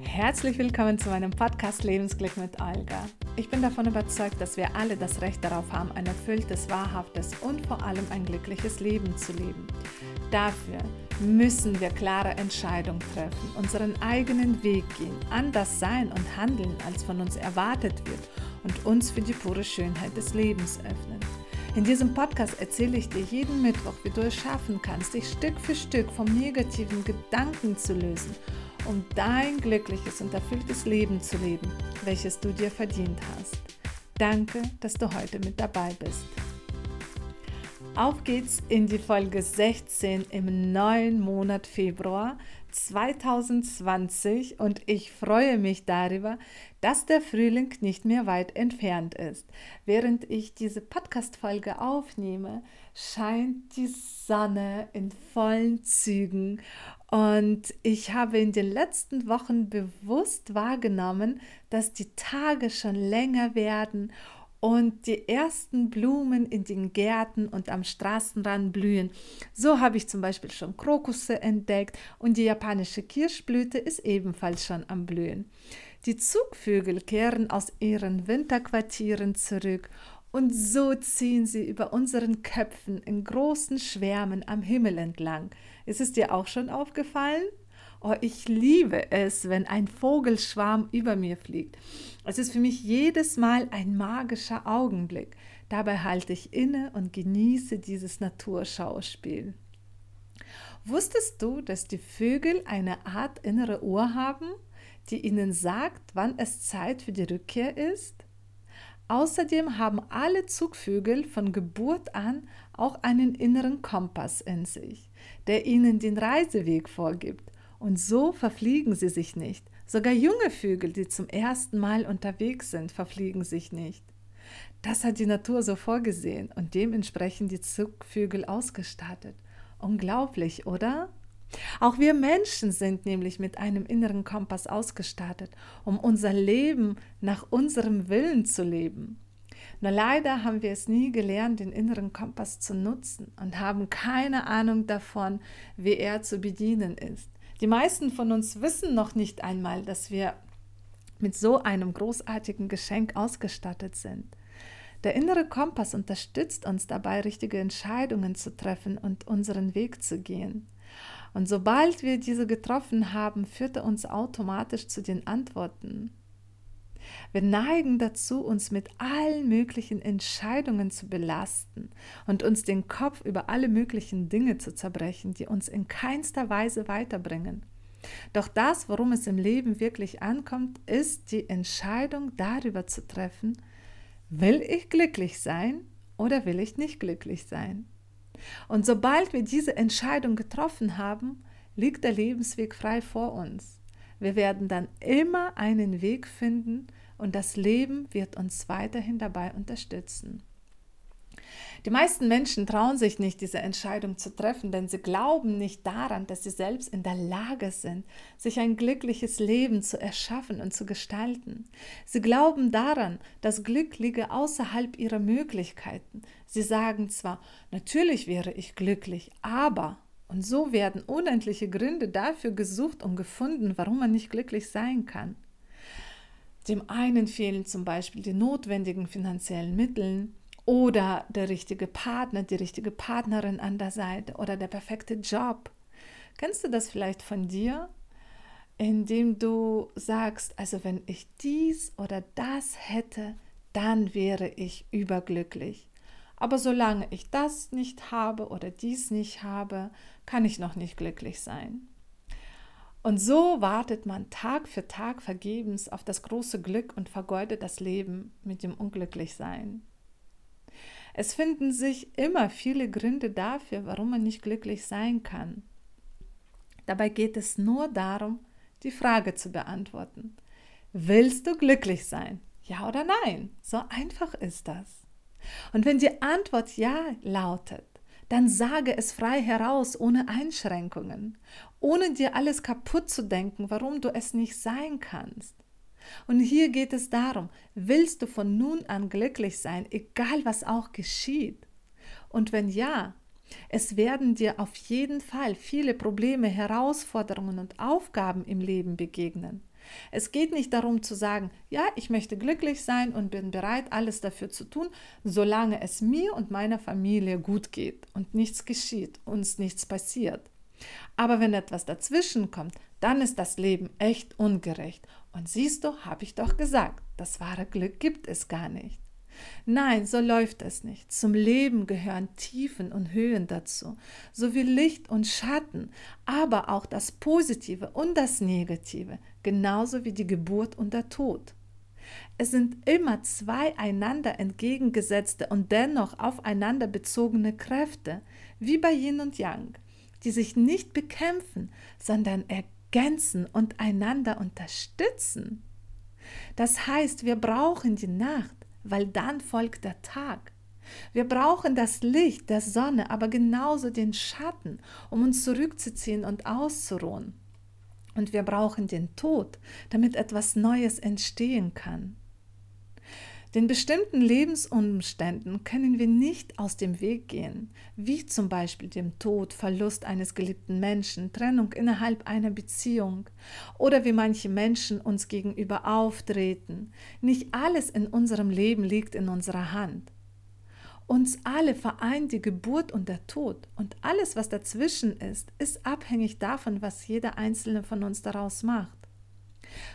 Herzlich willkommen zu meinem Podcast Lebensglück mit Olga. Ich bin davon überzeugt, dass wir alle das Recht darauf haben, ein erfülltes, wahrhaftes und vor allem ein glückliches Leben zu leben. Dafür müssen wir klare Entscheidungen treffen, unseren eigenen Weg gehen, anders sein und handeln, als von uns erwartet wird und uns für die pure Schönheit des Lebens öffnen. In diesem Podcast erzähle ich dir jeden Mittwoch, wie du es schaffen kannst, dich Stück für Stück vom negativen Gedanken zu lösen um dein glückliches und erfülltes Leben zu leben, welches du dir verdient hast. Danke, dass du heute mit dabei bist. Auf geht's in die Folge 16 im neuen Monat Februar 2020 und ich freue mich darüber, dass der Frühling nicht mehr weit entfernt ist. Während ich diese Podcast-Folge aufnehme, scheint die Sonne in vollen Zügen und ich habe in den letzten Wochen bewusst wahrgenommen, dass die Tage schon länger werden und die ersten Blumen in den Gärten und am Straßenrand blühen. So habe ich zum Beispiel schon Krokusse entdeckt und die japanische Kirschblüte ist ebenfalls schon am Blühen. Die Zugvögel kehren aus ihren Winterquartieren zurück und so ziehen sie über unseren Köpfen in großen Schwärmen am Himmel entlang. Ist es dir auch schon aufgefallen? Oh, ich liebe es, wenn ein Vogelschwarm über mir fliegt. Es ist für mich jedes Mal ein magischer Augenblick. Dabei halte ich inne und genieße dieses Naturschauspiel. Wusstest du, dass die Vögel eine Art innere Uhr haben, die ihnen sagt, wann es Zeit für die Rückkehr ist? Außerdem haben alle Zugvögel von Geburt an auch einen inneren Kompass in sich, der ihnen den Reiseweg vorgibt. Und so verfliegen sie sich nicht. Sogar junge Vögel, die zum ersten Mal unterwegs sind, verfliegen sich nicht. Das hat die Natur so vorgesehen und dementsprechend die Zugvögel ausgestattet. Unglaublich, oder? Auch wir Menschen sind nämlich mit einem inneren Kompass ausgestattet, um unser Leben nach unserem Willen zu leben. Nur leider haben wir es nie gelernt, den inneren Kompass zu nutzen und haben keine Ahnung davon, wie er zu bedienen ist. Die meisten von uns wissen noch nicht einmal, dass wir mit so einem großartigen Geschenk ausgestattet sind. Der innere Kompass unterstützt uns dabei, richtige Entscheidungen zu treffen und unseren Weg zu gehen. Und sobald wir diese getroffen haben, führt er uns automatisch zu den Antworten. Wir neigen dazu, uns mit allen möglichen Entscheidungen zu belasten und uns den Kopf über alle möglichen Dinge zu zerbrechen, die uns in keinster Weise weiterbringen. Doch das, worum es im Leben wirklich ankommt, ist die Entscheidung darüber zu treffen, will ich glücklich sein oder will ich nicht glücklich sein? Und sobald wir diese Entscheidung getroffen haben, liegt der Lebensweg frei vor uns. Wir werden dann immer einen Weg finden und das Leben wird uns weiterhin dabei unterstützen. Die meisten Menschen trauen sich nicht, diese Entscheidung zu treffen, denn sie glauben nicht daran, dass sie selbst in der Lage sind, sich ein glückliches Leben zu erschaffen und zu gestalten. Sie glauben daran, dass Glück liege außerhalb ihrer Möglichkeiten. Sie sagen zwar, natürlich wäre ich glücklich, aber und so werden unendliche Gründe dafür gesucht und gefunden, warum man nicht glücklich sein kann. Dem einen fehlen zum Beispiel die notwendigen finanziellen Mittel, oder der richtige Partner, die richtige Partnerin an der Seite oder der perfekte Job. Kennst du das vielleicht von dir? Indem du sagst, also wenn ich dies oder das hätte, dann wäre ich überglücklich. Aber solange ich das nicht habe oder dies nicht habe, kann ich noch nicht glücklich sein. Und so wartet man Tag für Tag vergebens auf das große Glück und vergeudet das Leben mit dem Unglücklichsein. Es finden sich immer viele Gründe dafür, warum man nicht glücklich sein kann. Dabei geht es nur darum, die Frage zu beantworten. Willst du glücklich sein? Ja oder nein? So einfach ist das. Und wenn die Antwort ja lautet, dann sage es frei heraus, ohne Einschränkungen, ohne dir alles kaputt zu denken, warum du es nicht sein kannst. Und hier geht es darum, willst du von nun an glücklich sein, egal was auch geschieht? Und wenn ja, es werden dir auf jeden Fall viele Probleme, Herausforderungen und Aufgaben im Leben begegnen. Es geht nicht darum zu sagen, ja, ich möchte glücklich sein und bin bereit, alles dafür zu tun, solange es mir und meiner Familie gut geht und nichts geschieht, uns nichts passiert. Aber wenn etwas dazwischen kommt, dann ist das Leben echt ungerecht. Und siehst du, habe ich doch gesagt, das wahre Glück gibt es gar nicht. Nein, so läuft es nicht. Zum Leben gehören Tiefen und Höhen dazu, sowie Licht und Schatten, aber auch das Positive und das Negative, genauso wie die Geburt und der Tod. Es sind immer zwei einander entgegengesetzte und dennoch aufeinander bezogene Kräfte, wie bei Yin und Yang, die sich nicht bekämpfen, sondern ergänzen und einander unterstützen. Das heißt, wir brauchen die Nacht, weil dann folgt der Tag. Wir brauchen das Licht der Sonne, aber genauso den Schatten, um uns zurückzuziehen und auszuruhen. Und wir brauchen den Tod, damit etwas Neues entstehen kann. Den bestimmten Lebensumständen können wir nicht aus dem Weg gehen, wie zum Beispiel dem Tod, Verlust eines geliebten Menschen, Trennung innerhalb einer Beziehung oder wie manche Menschen uns gegenüber auftreten. Nicht alles in unserem Leben liegt in unserer Hand. Uns alle vereint die Geburt und der Tod und alles, was dazwischen ist, ist abhängig davon, was jeder einzelne von uns daraus macht.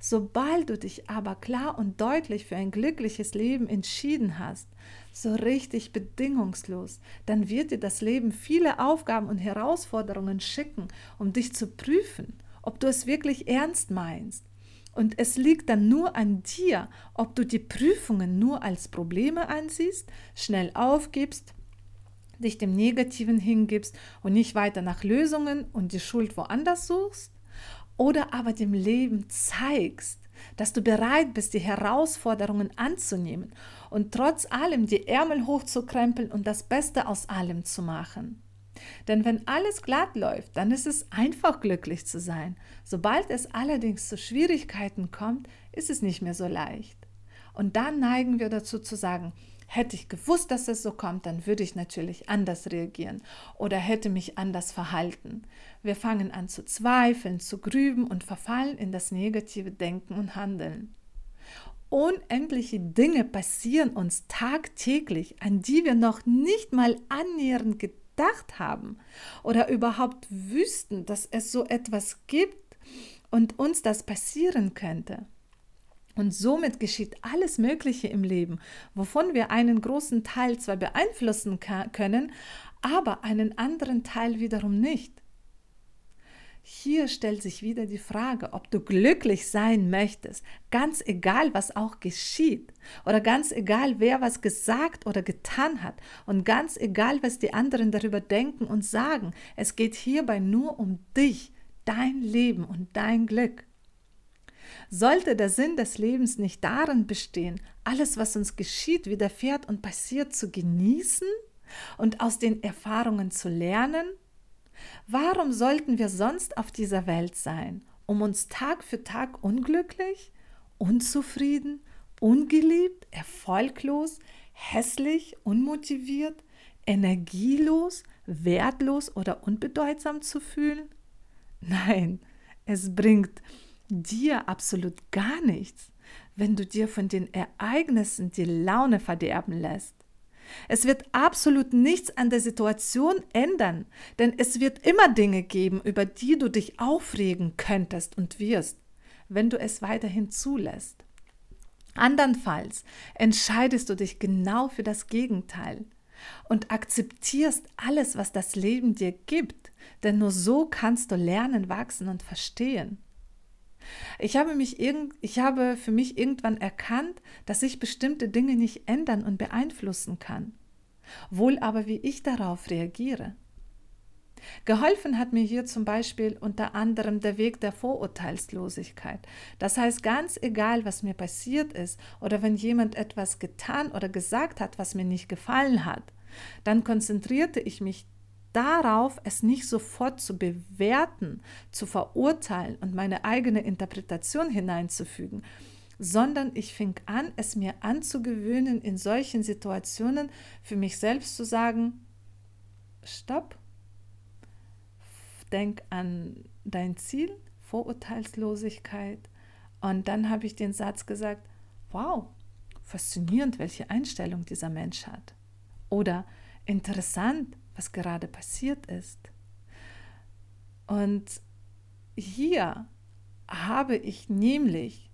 Sobald du dich aber klar und deutlich für ein glückliches Leben entschieden hast, so richtig bedingungslos, dann wird dir das Leben viele Aufgaben und Herausforderungen schicken, um dich zu prüfen, ob du es wirklich ernst meinst. Und es liegt dann nur an dir, ob du die Prüfungen nur als Probleme ansiehst, schnell aufgibst, dich dem Negativen hingibst und nicht weiter nach Lösungen und die Schuld woanders suchst, oder aber dem Leben zeigst, dass du bereit bist, die Herausforderungen anzunehmen und trotz allem die Ärmel hochzukrempeln und das Beste aus allem zu machen. Denn wenn alles glatt läuft, dann ist es einfach glücklich zu sein. Sobald es allerdings zu Schwierigkeiten kommt, ist es nicht mehr so leicht. Und dann neigen wir dazu zu sagen, Hätte ich gewusst, dass es so kommt, dann würde ich natürlich anders reagieren oder hätte mich anders verhalten. Wir fangen an zu zweifeln, zu grüben und verfallen in das negative Denken und Handeln. Unendliche Dinge passieren uns tagtäglich, an die wir noch nicht mal annähernd gedacht haben oder überhaupt wüssten, dass es so etwas gibt und uns das passieren könnte. Und somit geschieht alles Mögliche im Leben, wovon wir einen großen Teil zwar beeinflussen können, aber einen anderen Teil wiederum nicht. Hier stellt sich wieder die Frage, ob du glücklich sein möchtest, ganz egal, was auch geschieht, oder ganz egal, wer was gesagt oder getan hat, und ganz egal, was die anderen darüber denken und sagen. Es geht hierbei nur um dich, dein Leben und dein Glück. Sollte der Sinn des Lebens nicht darin bestehen, alles, was uns geschieht, widerfährt und passiert, zu genießen und aus den Erfahrungen zu lernen? Warum sollten wir sonst auf dieser Welt sein, um uns Tag für Tag unglücklich, unzufrieden, ungeliebt, erfolglos, hässlich, unmotiviert, energielos, wertlos oder unbedeutsam zu fühlen? Nein, es bringt dir absolut gar nichts, wenn du dir von den Ereignissen die Laune verderben lässt. Es wird absolut nichts an der Situation ändern, denn es wird immer Dinge geben, über die du dich aufregen könntest und wirst, wenn du es weiterhin zulässt. Andernfalls entscheidest du dich genau für das Gegenteil und akzeptierst alles, was das Leben dir gibt, denn nur so kannst du lernen, wachsen und verstehen. Ich habe, mich irgend, ich habe für mich irgendwann erkannt, dass ich bestimmte Dinge nicht ändern und beeinflussen kann, wohl aber wie ich darauf reagiere. Geholfen hat mir hier zum Beispiel unter anderem der Weg der Vorurteilslosigkeit. Das heißt, ganz egal, was mir passiert ist oder wenn jemand etwas getan oder gesagt hat, was mir nicht gefallen hat, dann konzentrierte ich mich darauf, es nicht sofort zu bewerten, zu verurteilen und meine eigene Interpretation hineinzufügen, sondern ich fing an, es mir anzugewöhnen, in solchen Situationen für mich selbst zu sagen, stopp, denk an dein Ziel, Vorurteilslosigkeit Und dann habe ich den Satz gesagt, wow, faszinierend, welche Einstellung dieser Mensch hat. Oder interessant, was gerade passiert ist. Und hier habe ich nämlich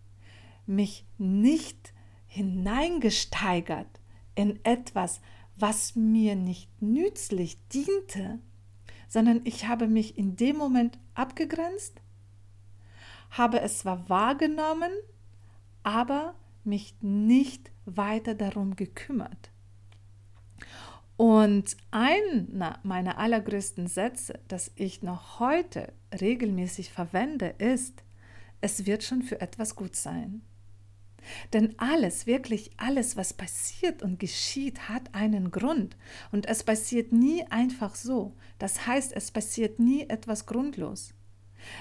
mich nicht hineingesteigert in etwas, was mir nicht nützlich diente, sondern ich habe mich in dem Moment abgegrenzt, habe es zwar wahrgenommen, aber mich nicht weiter darum gekümmert. Und einer meiner allergrößten Sätze, das ich noch heute regelmäßig verwende, ist, es wird schon für etwas gut sein. Denn alles, wirklich alles, was passiert und geschieht, hat einen Grund. Und es passiert nie einfach so. Das heißt, es passiert nie etwas grundlos.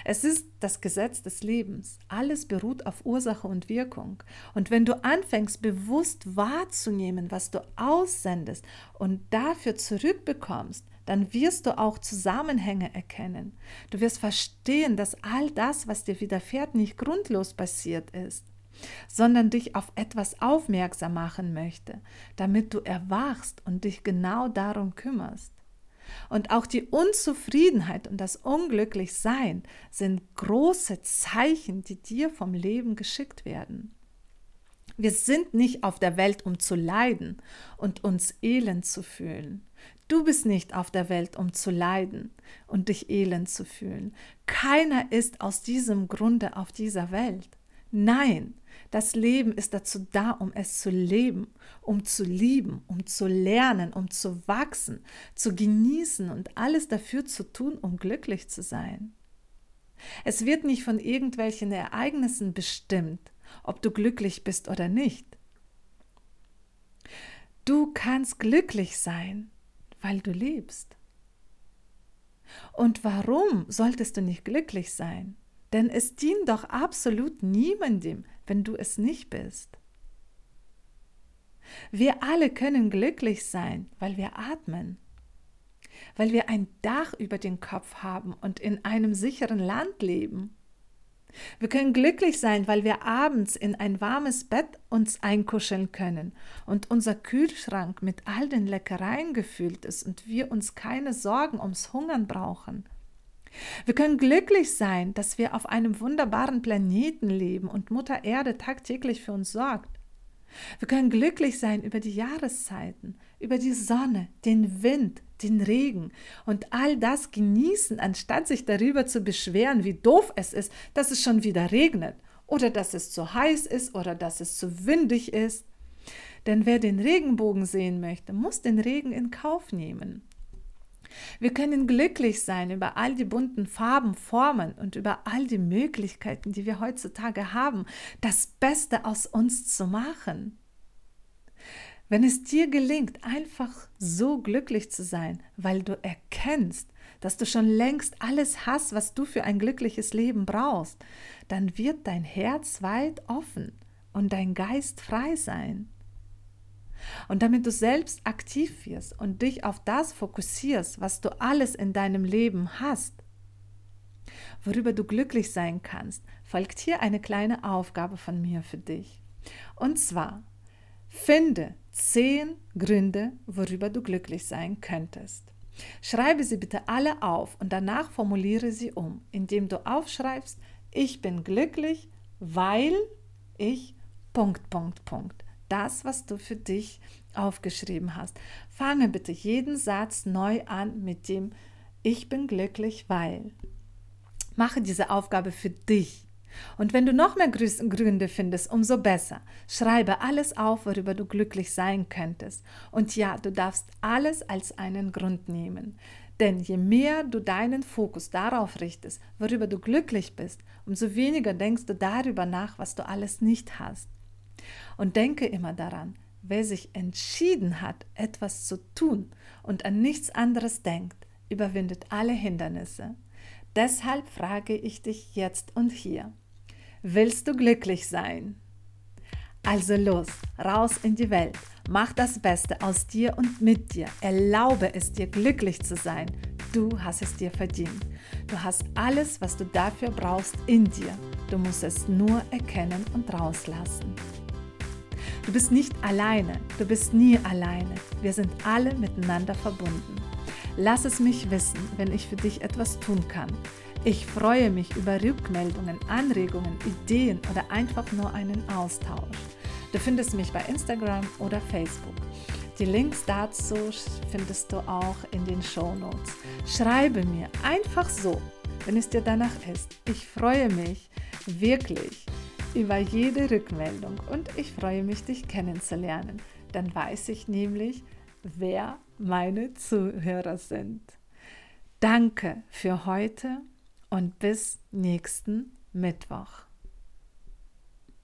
Es ist das Gesetz des Lebens. Alles beruht auf Ursache und Wirkung. Und wenn du anfängst, bewusst wahrzunehmen, was du aussendest und dafür zurückbekommst, dann wirst du auch Zusammenhänge erkennen. Du wirst verstehen, dass all das, was dir widerfährt, nicht grundlos passiert ist sondern dich auf etwas aufmerksam machen möchte, damit du erwachst und dich genau darum kümmerst. Und auch die Unzufriedenheit und das Unglücklichsein sind große Zeichen, die dir vom Leben geschickt werden. Wir sind nicht auf der Welt, um zu leiden und uns elend zu fühlen. Du bist nicht auf der Welt, um zu leiden und dich elend zu fühlen. Keiner ist aus diesem Grunde auf dieser Welt. Nein, das Leben ist dazu da, um es zu leben, um zu lieben, um zu lernen, um zu wachsen, zu genießen und alles dafür zu tun, um glücklich zu sein. Es wird nicht von irgendwelchen Ereignissen bestimmt, ob du glücklich bist oder nicht. Du kannst glücklich sein, weil du lebst. Und warum solltest du nicht glücklich sein? Denn es dient doch absolut niemandem, wenn du es nicht bist. Wir alle können glücklich sein, weil wir atmen, weil wir ein Dach über den Kopf haben und in einem sicheren Land leben. Wir können glücklich sein, weil wir abends in ein warmes Bett uns einkuscheln können und unser Kühlschrank mit all den Leckereien gefüllt ist und wir uns keine Sorgen ums Hungern brauchen. Wir können glücklich sein, dass wir auf einem wunderbaren Planeten leben und Mutter Erde tagtäglich für uns sorgt. Wir können glücklich sein über die Jahreszeiten, über die Sonne, den Wind, den Regen und all das genießen, anstatt sich darüber zu beschweren, wie doof es ist, dass es schon wieder regnet oder dass es zu heiß ist oder dass es zu windig ist. Denn wer den Regenbogen sehen möchte, muss den Regen in Kauf nehmen. Wir können glücklich sein über all die bunten Farben, Formen und über all die Möglichkeiten, die wir heutzutage haben, das Beste aus uns zu machen. Wenn es dir gelingt, einfach so glücklich zu sein, weil du erkennst, dass du schon längst alles hast, was du für ein glückliches Leben brauchst, dann wird dein Herz weit offen und dein Geist frei sein. Und damit du selbst aktiv wirst und dich auf das fokussierst, was du alles in deinem Leben hast, worüber du glücklich sein kannst, folgt hier eine kleine Aufgabe von mir für dich. Und zwar, finde zehn Gründe, worüber du glücklich sein könntest. Schreibe sie bitte alle auf und danach formuliere sie um, indem du aufschreibst, ich bin glücklich, weil ich Punkt, Punkt, Punkt das, was du für dich aufgeschrieben hast. Fange bitte jeden Satz neu an mit dem Ich bin glücklich, weil. Mache diese Aufgabe für dich. Und wenn du noch mehr Gründe findest, umso besser. Schreibe alles auf, worüber du glücklich sein könntest. Und ja, du darfst alles als einen Grund nehmen. Denn je mehr du deinen Fokus darauf richtest, worüber du glücklich bist, umso weniger denkst du darüber nach, was du alles nicht hast. Und denke immer daran, wer sich entschieden hat, etwas zu tun und an nichts anderes denkt, überwindet alle Hindernisse. Deshalb frage ich dich jetzt und hier, willst du glücklich sein? Also los, raus in die Welt, mach das Beste aus dir und mit dir, erlaube es dir glücklich zu sein, Du hast es dir verdient. Du hast alles, was du dafür brauchst, in dir. Du musst es nur erkennen und rauslassen. Du bist nicht alleine. Du bist nie alleine. Wir sind alle miteinander verbunden. Lass es mich wissen, wenn ich für dich etwas tun kann. Ich freue mich über Rückmeldungen, Anregungen, Ideen oder einfach nur einen Austausch. Du findest mich bei Instagram oder Facebook. Die Links dazu findest du auch in den Show Notes. Schreibe mir einfach so, wenn es dir danach ist. Ich freue mich wirklich über jede Rückmeldung und ich freue mich, dich kennenzulernen. Dann weiß ich nämlich, wer meine Zuhörer sind. Danke für heute und bis nächsten Mittwoch.